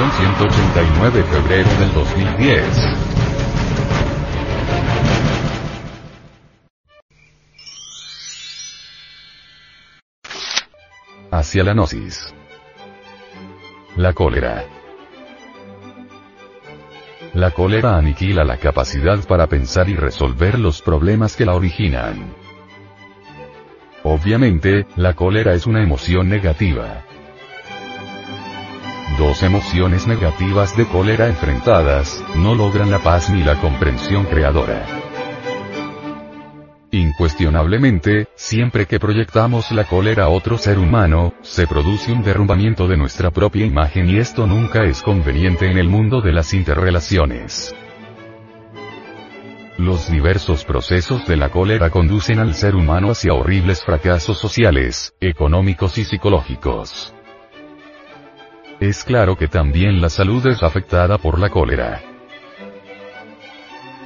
189 febrero del 2010. Hacia la gnosis. La cólera. La cólera aniquila la capacidad para pensar y resolver los problemas que la originan. Obviamente, la cólera es una emoción negativa. Dos emociones negativas de cólera enfrentadas, no logran la paz ni la comprensión creadora. Incuestionablemente, siempre que proyectamos la cólera a otro ser humano, se produce un derrumbamiento de nuestra propia imagen y esto nunca es conveniente en el mundo de las interrelaciones. Los diversos procesos de la cólera conducen al ser humano hacia horribles fracasos sociales, económicos y psicológicos. Es claro que también la salud es afectada por la cólera.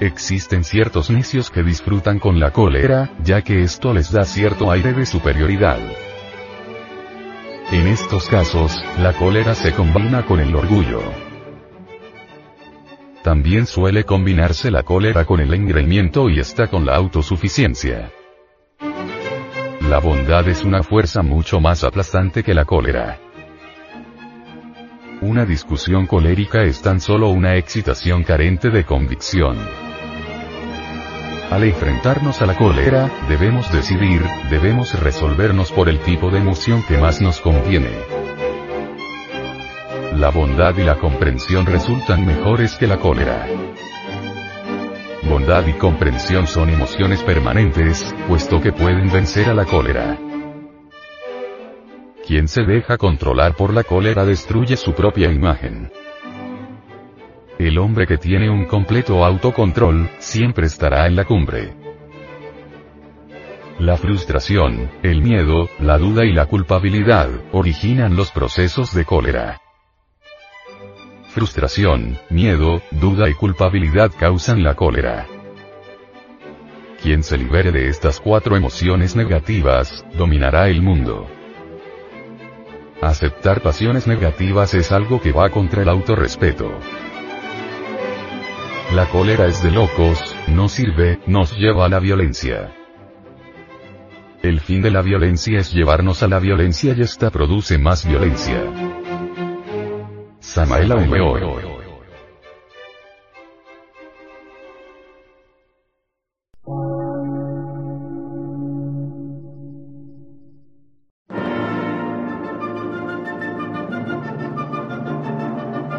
Existen ciertos necios que disfrutan con la cólera, ya que esto les da cierto aire de superioridad. En estos casos, la cólera se combina con el orgullo. También suele combinarse la cólera con el engreimiento y está con la autosuficiencia. La bondad es una fuerza mucho más aplastante que la cólera. Una discusión colérica es tan solo una excitación carente de convicción. Al enfrentarnos a la cólera, debemos decidir, debemos resolvernos por el tipo de emoción que más nos conviene. La bondad y la comprensión resultan mejores que la cólera. Bondad y comprensión son emociones permanentes, puesto que pueden vencer a la cólera. Quien se deja controlar por la cólera destruye su propia imagen. El hombre que tiene un completo autocontrol, siempre estará en la cumbre. La frustración, el miedo, la duda y la culpabilidad, originan los procesos de cólera. Frustración, miedo, duda y culpabilidad causan la cólera. Quien se libere de estas cuatro emociones negativas, dominará el mundo. Aceptar pasiones negativas es algo que va contra el autorrespeto. La cólera es de locos, no sirve, nos lleva a la violencia. El fin de la violencia es llevarnos a la violencia y esta produce más violencia. Samael Aumeor.